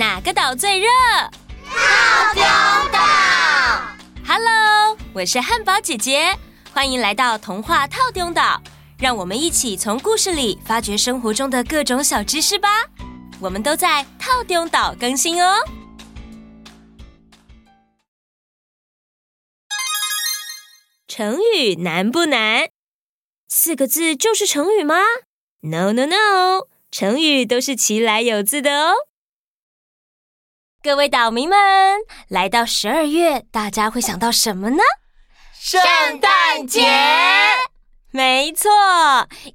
哪个岛最热？套丢岛。Hello，我是汉堡姐姐，欢迎来到童话套丢岛。让我们一起从故事里发掘生活中的各种小知识吧。我们都在套丢岛更新哦。成语难不难？四个字就是成语吗？No No No，成语都是其来有字的哦。各位岛民们，来到十二月，大家会想到什么呢？圣诞节。没错，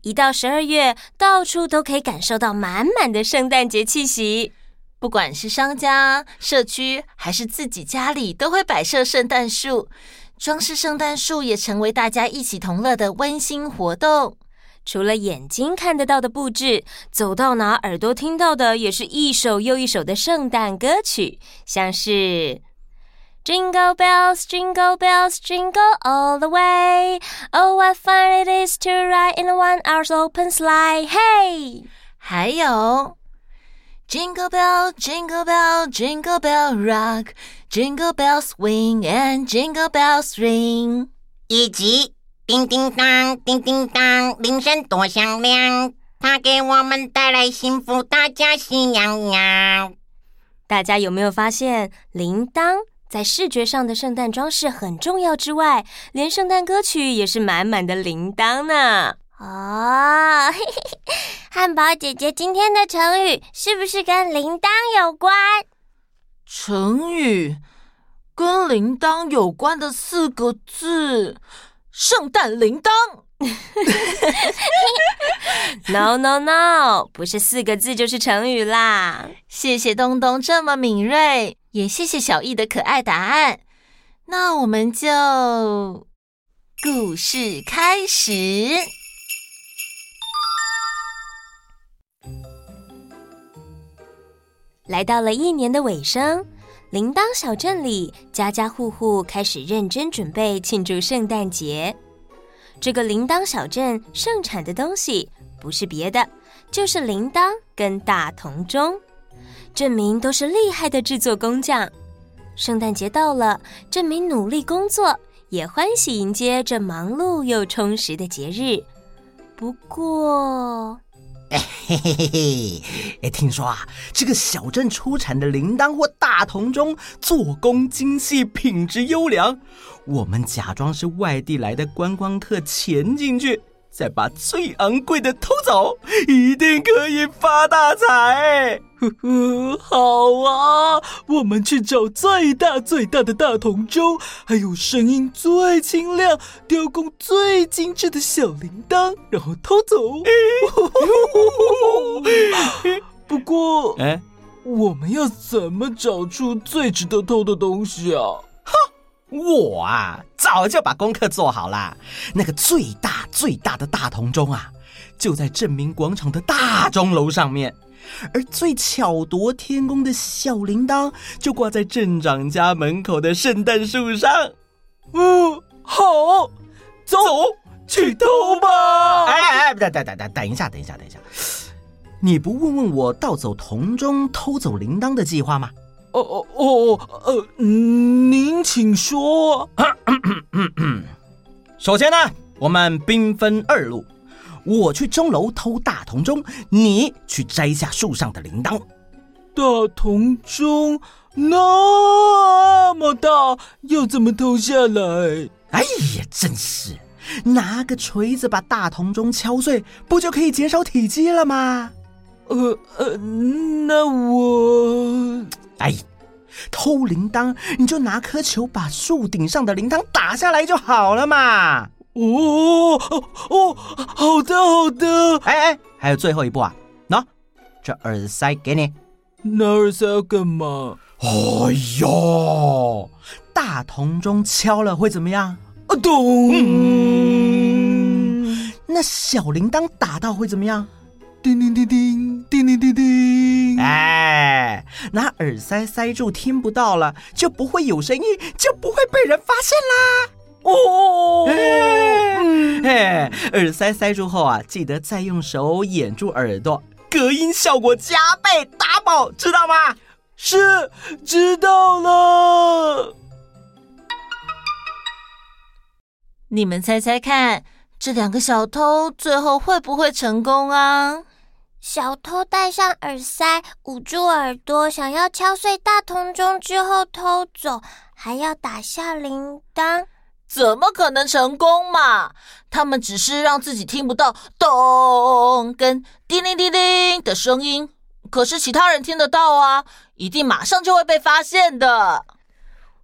一到十二月，到处都可以感受到满满的圣诞节气息。不管是商家、社区，还是自己家里，都会摆设圣诞树。装饰圣诞树也成为大家一起同乐的温馨活动。除了眼睛看得到的布置，走到哪耳朵听到的也是一首又一首的圣诞歌曲，像是 Jingle bells, Jingle bells, Jingle all the way. Oh, what fun it is to ride in a one-horse open sleigh. Hey，还有 Jingle bell, Jingle bell, Jingle bell rock. Jingle bells swing and Jingle bells ring，以及叮叮当，叮叮当，铃声多响亮，它给我们带来幸福，大家喜洋洋。大家有没有发现，铃铛在视觉上的圣诞装饰很重要之外，连圣诞歌曲也是满满的铃铛呢？哦，嘿嘿，汉堡姐姐今天的成语是不是跟铃铛有关？成语跟铃铛有关的四个字，圣诞铃铛。No no no，不是四个字就是成语啦。谢谢东东这么敏锐，也谢谢小艺的可爱答案。那我们就故事开始。来到了一年的尾声，铃铛小镇里家家户户开始认真准备庆祝圣诞节。这个铃铛小镇盛产的东西不是别的，就是铃铛跟大铜钟。镇民都是厉害的制作工匠。圣诞节到了，镇民努力工作，也欢喜迎接这忙碌又充实的节日。不过，嘿嘿嘿嘿，哎，听说啊，这个小镇出产的铃铛或大铜钟做工精细，品质优良。我们假装是外地来的观光客，潜进去，再把最昂贵的偷走，一定可以发大财。呵呵，好啊，我们去找最大最大的大铜钟，还有声音最清亮、雕工最精致的小铃铛，然后偷走。不过，哎，我们要怎么找出最值得偷的东西啊？哼，我啊，早就把功课做好了。那个最大最大的大铜钟啊，就在镇民广场的大钟楼上面。而最巧夺天工的小铃铛，就挂在镇长家门口的圣诞树上。嗯，好，走，去偷吧！哎哎哎，等等等等，等一下，等一下，等一下，你不问问我盗走铜钟、偷走铃铛的计划吗？哦哦哦，呃，您请说。首先呢，我们兵分二路。我去钟楼偷大铜钟，你去摘下树上的铃铛。大铜钟那么大，要怎么偷下来？哎呀，真是！拿个锤子把大铜钟敲碎，不就可以减少体积了吗？呃呃，那我……哎，偷铃铛你就拿颗球把树顶上的铃铛打下来就好了嘛。哦哦哦，好的好的。哎哎，还有最后一步啊！喏，这耳塞给你。那耳塞要干嘛？哎呦，大铜钟敲了会怎么样？啊咚！嗯，那小铃铛打到会怎么样？叮叮叮叮叮叮叮叮。哎，拿耳塞塞住听不到了，就不会有声音，就不会被人发现啦。哦，哎，耳塞塞住后啊，记得再用手掩住耳朵，隔音效果加倍，打宝，知道吗？是，知道了。你们猜猜看，这两个小偷最后会不会成功啊？小偷戴上耳塞，捂住耳朵，想要敲碎大铜钟之后偷走，还要打下铃铛，怎么可能成功嘛？他们只是让自己听不到咚跟叮铃叮铃的声音，可是其他人听得到啊，一定马上就会被发现的。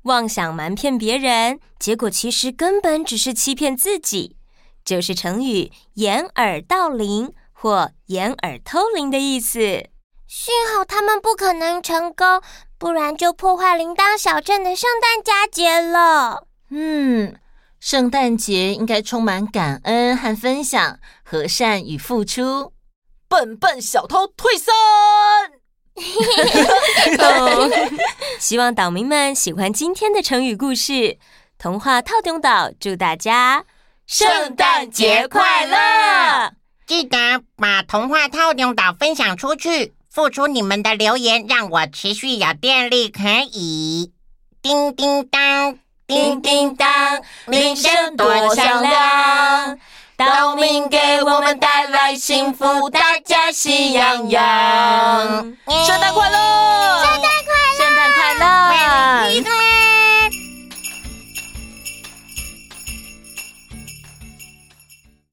妄想瞒骗别人，结果其实根本只是欺骗自己，就是成语“掩耳盗铃”。或掩耳偷铃的意思。幸好他们不可能成功，不然就破坏铃铛小镇的圣诞佳节了。嗯，圣诞节应该充满感恩和分享，和善与付出。笨笨小偷退散。希望岛民们喜欢今天的成语故事。童话套中岛祝大家圣诞节快乐！记得把童话套用岛分享出去，付出你们的留言，让我持续有电力。可以，叮叮当，叮叮当，铃声多响亮，岛民给我们带来幸福，大家喜洋洋。